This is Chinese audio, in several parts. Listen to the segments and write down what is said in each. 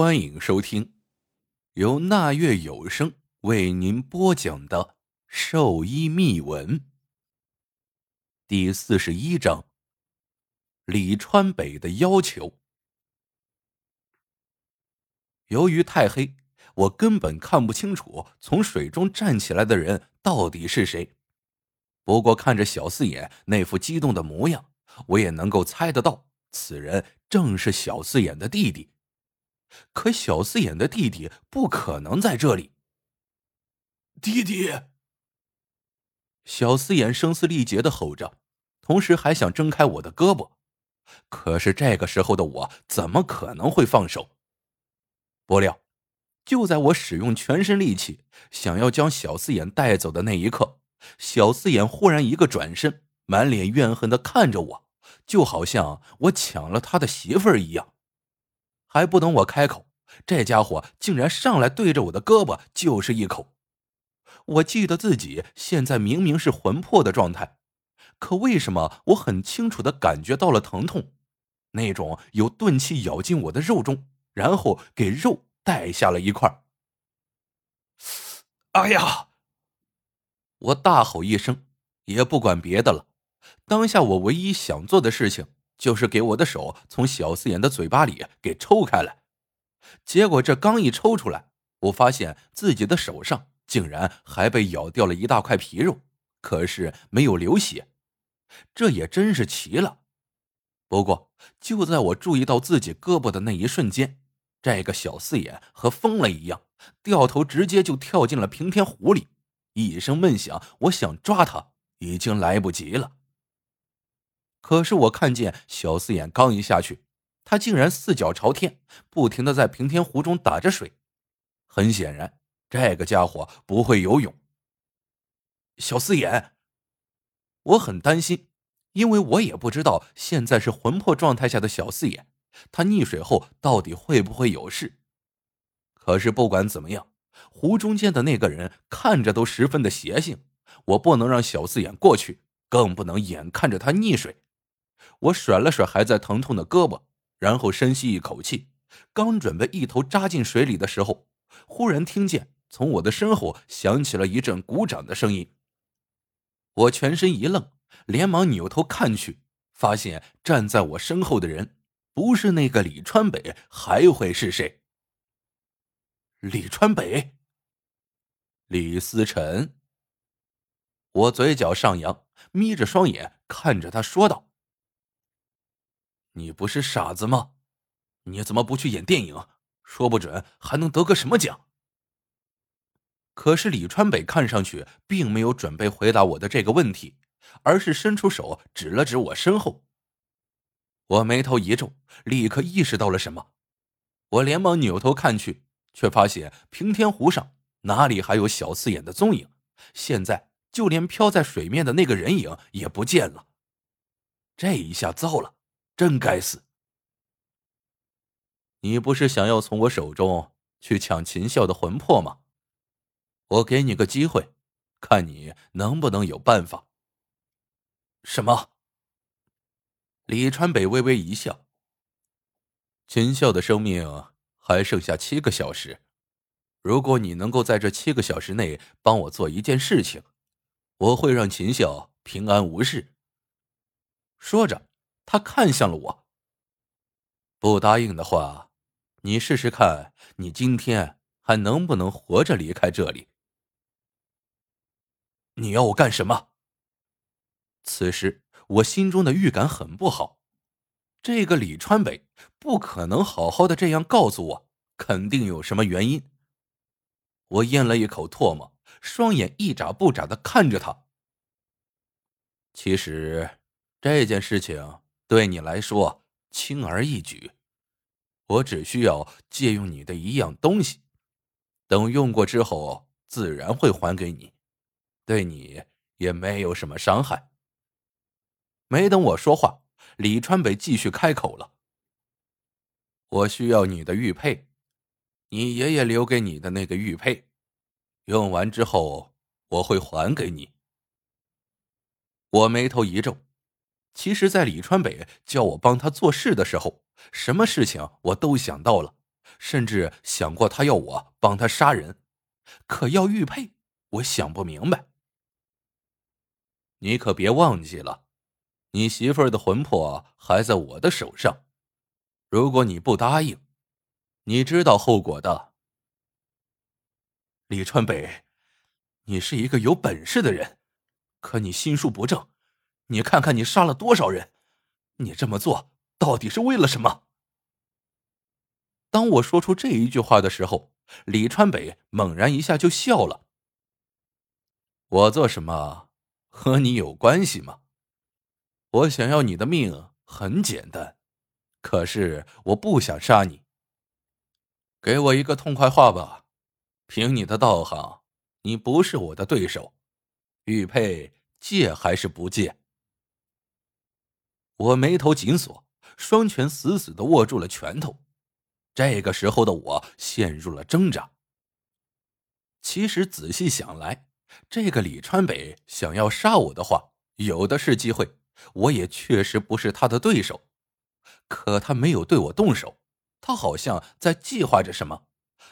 欢迎收听由那月有声为您播讲的《兽医秘闻》第四十一章：李川北的要求。由于太黑，我根本看不清楚从水中站起来的人到底是谁。不过看着小四眼那副激动的模样，我也能够猜得到，此人正是小四眼的弟弟。可小四眼的弟弟不可能在这里。弟弟！小四眼声嘶力竭的吼着，同时还想挣开我的胳膊。可是这个时候的我怎么可能会放手？不料，就在我使用全身力气想要将小四眼带走的那一刻，小四眼忽然一个转身，满脸怨恨的看着我，就好像我抢了他的媳妇儿一样。还不等我开口，这家伙竟然上来对着我的胳膊就是一口。我记得自己现在明明是魂魄的状态，可为什么我很清楚的感觉到了疼痛？那种有钝器咬进我的肉中，然后给肉带下了一块。哎呀！我大吼一声，也不管别的了。当下我唯一想做的事情。就是给我的手从小四眼的嘴巴里给抽开来，结果这刚一抽出来，我发现自己的手上竟然还被咬掉了一大块皮肉，可是没有流血，这也真是奇了。不过就在我注意到自己胳膊的那一瞬间，这个小四眼和疯了一样，掉头直接就跳进了平天湖里，一声闷响，我想抓他已经来不及了。可是我看见小四眼刚一下去，他竟然四脚朝天，不停的在平天湖中打着水。很显然，这个家伙不会游泳。小四眼，我很担心，因为我也不知道现在是魂魄状态下的小四眼，他溺水后到底会不会有事。可是不管怎么样，湖中间的那个人看着都十分的邪性，我不能让小四眼过去，更不能眼看着他溺水。我甩了甩还在疼痛的胳膊，然后深吸一口气，刚准备一头扎进水里的时候，忽然听见从我的身后响起了一阵鼓掌的声音。我全身一愣，连忙扭头看去，发现站在我身后的人不是那个李川北，还会是谁？李川北，李思辰。我嘴角上扬，眯着双眼看着他说道。你不是傻子吗？你怎么不去演电影？说不准还能得个什么奖。可是李川北看上去并没有准备回答我的这个问题，而是伸出手指了指我身后。我眉头一皱，立刻意识到了什么。我连忙扭头看去，却发现平天湖上哪里还有小四眼的踪影？现在就连飘在水面的那个人影也不见了。这一下糟了！真该死！你不是想要从我手中去抢秦孝的魂魄吗？我给你个机会，看你能不能有办法。什么？李川北微微一笑。秦孝的生命还剩下七个小时，如果你能够在这七个小时内帮我做一件事情，我会让秦孝平安无事。说着。他看向了我。不答应的话，你试试看，你今天还能不能活着离开这里？你要我干什么？此时我心中的预感很不好。这个李川北不可能好好的这样告诉我，肯定有什么原因。我咽了一口唾沫，双眼一眨不眨的看着他。其实这件事情。对你来说轻而易举，我只需要借用你的一样东西，等用过之后自然会还给你，对你也没有什么伤害。没等我说话，李川北继续开口了：“我需要你的玉佩，你爷爷留给你的那个玉佩，用完之后我会还给你。”我眉头一皱。其实，在李川北叫我帮他做事的时候，什么事情我都想到了，甚至想过他要我帮他杀人，可要玉佩，我想不明白。你可别忘记了，你媳妇儿的魂魄还在我的手上。如果你不答应，你知道后果的。李川北，你是一个有本事的人，可你心术不正。你看看你杀了多少人，你这么做到底是为了什么？当我说出这一句话的时候，李川北猛然一下就笑了。我做什么和你有关系吗？我想要你的命很简单，可是我不想杀你。给我一个痛快话吧，凭你的道行，你不是我的对手。玉佩借还是不借？我眉头紧锁，双拳死死的握住了拳头。这个时候的我陷入了挣扎。其实仔细想来，这个李川北想要杀我的话，有的是机会。我也确实不是他的对手，可他没有对我动手，他好像在计划着什么。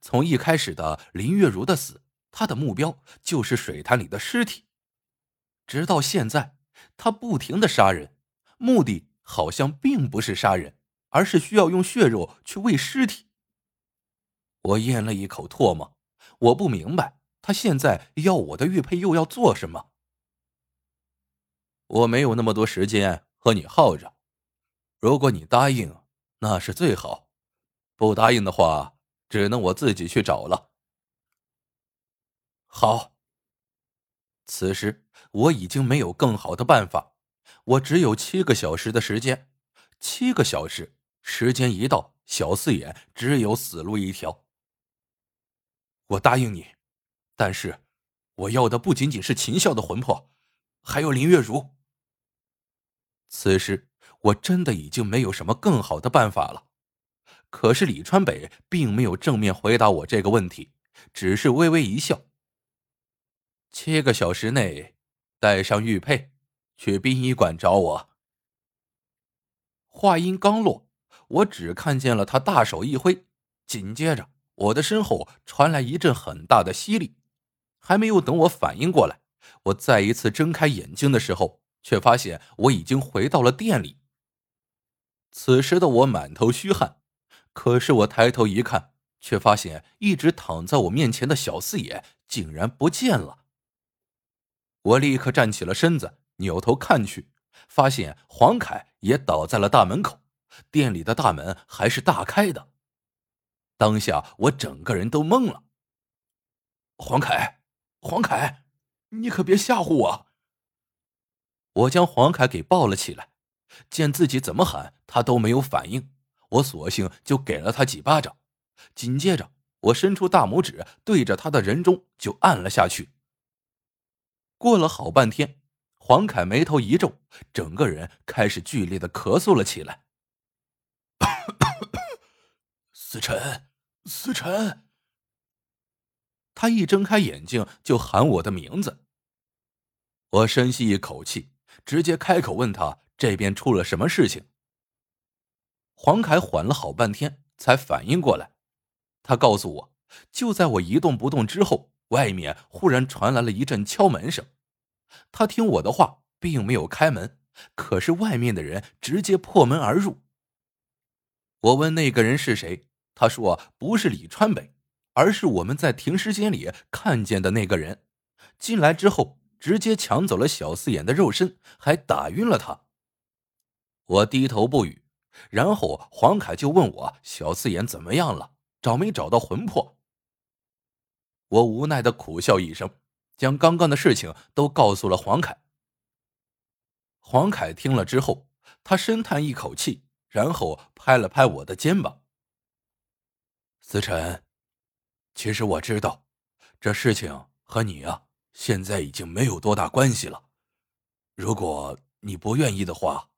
从一开始的林月如的死，他的目标就是水潭里的尸体，直到现在，他不停的杀人，目的好像并不是杀人。而是需要用血肉去喂尸体。我咽了一口唾沫，我不明白他现在要我的玉佩又要做什么。我没有那么多时间和你耗着，如果你答应，那是最好；不答应的话，只能我自己去找了。好。此时我已经没有更好的办法，我只有七个小时的时间，七个小时。时间一到，小四眼只有死路一条。我答应你，但是我要的不仅仅是秦笑的魂魄，还有林月如。此时我真的已经没有什么更好的办法了。可是李川北并没有正面回答我这个问题，只是微微一笑。七个小时内带上玉佩，去殡仪馆找我。话音刚落。我只看见了他大手一挥，紧接着我的身后传来一阵很大的吸力。还没有等我反应过来，我再一次睁开眼睛的时候，却发现我已经回到了店里。此时的我满头虚汗，可是我抬头一看，却发现一直躺在我面前的小四爷竟然不见了。我立刻站起了身子，扭头看去，发现黄凯也倒在了大门口。店里的大门还是大开的，当下我整个人都懵了。黄凯，黄凯，你可别吓唬我！我将黄凯给抱了起来，见自己怎么喊他都没有反应，我索性就给了他几巴掌，紧接着我伸出大拇指对着他的人中就按了下去。过了好半天，黄凯眉头一皱，整个人开始剧烈的咳嗽了起来。思辰，思辰。他一睁开眼睛就喊我的名字。我深吸一口气，直接开口问他这边出了什么事情。黄凯缓了好半天才反应过来，他告诉我，就在我一动不动之后，外面忽然传来了一阵敲门声。他听我的话，并没有开门，可是外面的人直接破门而入。我问那个人是谁？他说：“不是李川北，而是我们在停尸间里看见的那个人。进来之后，直接抢走了小四眼的肉身，还打晕了他。”我低头不语。然后黄凯就问我：“小四眼怎么样了？找没找到魂魄？”我无奈的苦笑一声，将刚刚的事情都告诉了黄凯。黄凯听了之后，他深叹一口气，然后拍了拍我的肩膀。思辰，其实我知道，这事情和你啊，现在已经没有多大关系了。如果你不愿意的话，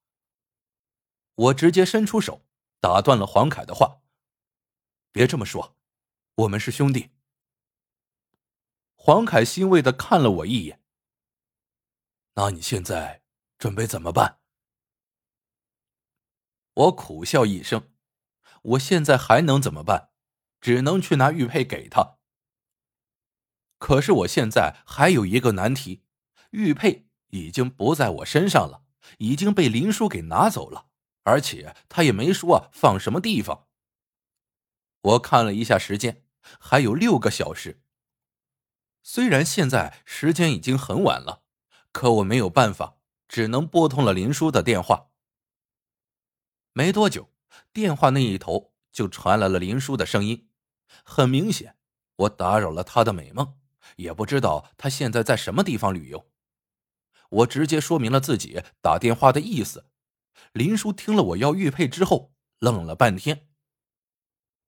我直接伸出手打断了黄凯的话。别这么说，我们是兄弟。黄凯欣慰的看了我一眼。那你现在准备怎么办？我苦笑一声，我现在还能怎么办？只能去拿玉佩给他。可是我现在还有一个难题，玉佩已经不在我身上了，已经被林叔给拿走了，而且他也没说放什么地方。我看了一下时间，还有六个小时。虽然现在时间已经很晚了，可我没有办法，只能拨通了林叔的电话。没多久，电话那一头就传来了林叔的声音。很明显，我打扰了他的美梦。也不知道他现在在什么地方旅游。我直接说明了自己打电话的意思。林叔听了我要玉佩之后，愣了半天。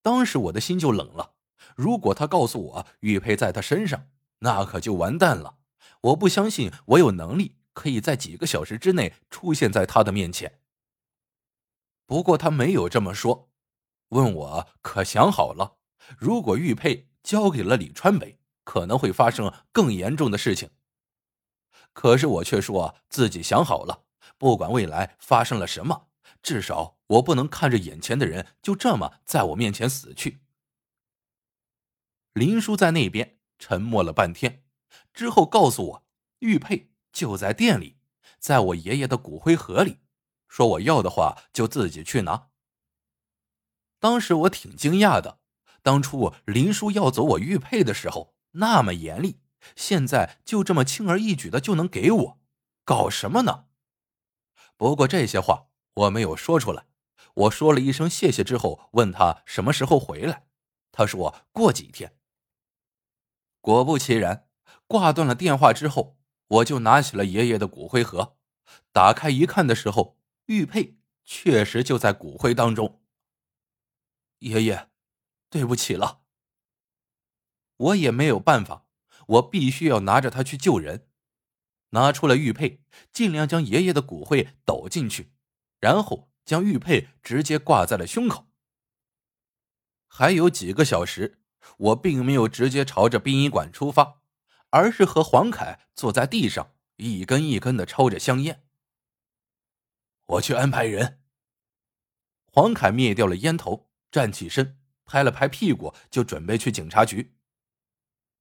当时我的心就冷了。如果他告诉我玉佩在他身上，那可就完蛋了。我不相信我有能力可以在几个小时之内出现在他的面前。不过他没有这么说，问我可想好了，如果玉佩交给了李川北。可能会发生更严重的事情。可是我却说自己想好了，不管未来发生了什么，至少我不能看着眼前的人就这么在我面前死去。林叔在那边沉默了半天，之后告诉我，玉佩就在店里，在我爷爷的骨灰盒里，说我要的话就自己去拿。当时我挺惊讶的，当初林叔要走我玉佩的时候。那么严厉，现在就这么轻而易举的就能给我，搞什么呢？不过这些话我没有说出来。我说了一声谢谢之后，问他什么时候回来。他说过几天。果不其然，挂断了电话之后，我就拿起了爷爷的骨灰盒，打开一看的时候，玉佩确实就在骨灰当中。爷爷，对不起了。我也没有办法，我必须要拿着它去救人。拿出了玉佩，尽量将爷爷的骨灰抖进去，然后将玉佩直接挂在了胸口。还有几个小时，我并没有直接朝着殡仪馆出发，而是和黄凯坐在地上，一根一根的抽着香烟。我去安排人。黄凯灭掉了烟头，站起身，拍了拍屁股，就准备去警察局。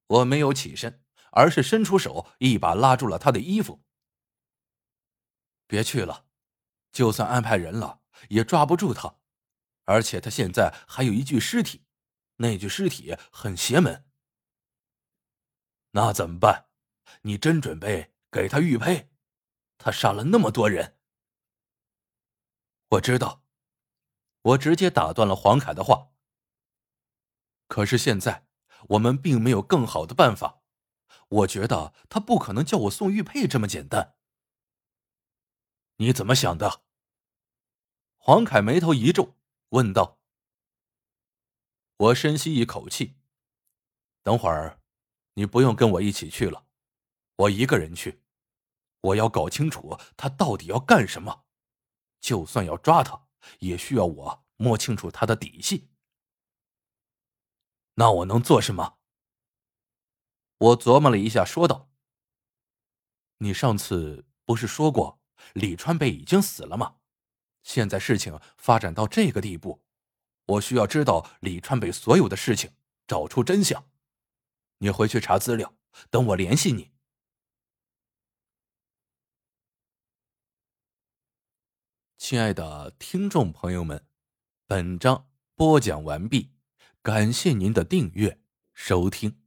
我没有起身，而是伸出手，一把拉住了他的衣服。别去了，就算安排人了，也抓不住他。而且他现在还有一具尸体，那具尸体很邪门。那怎么办？你真准备给他玉佩？他杀了那么多人。我知道，我直接打断了黄凯的话。可是现在。我们并没有更好的办法，我觉得他不可能叫我送玉佩这么简单。你怎么想的？黄凯眉头一皱，问道。我深吸一口气，等会儿，你不用跟我一起去了，我一个人去。我要搞清楚他到底要干什么，就算要抓他，也需要我摸清楚他的底细。那我能做什么？我琢磨了一下，说道：“你上次不是说过李川北已经死了吗？现在事情发展到这个地步，我需要知道李川北所有的事情，找出真相。你回去查资料，等我联系你。”亲爱的听众朋友们，本章播讲完毕。感谢您的订阅收听。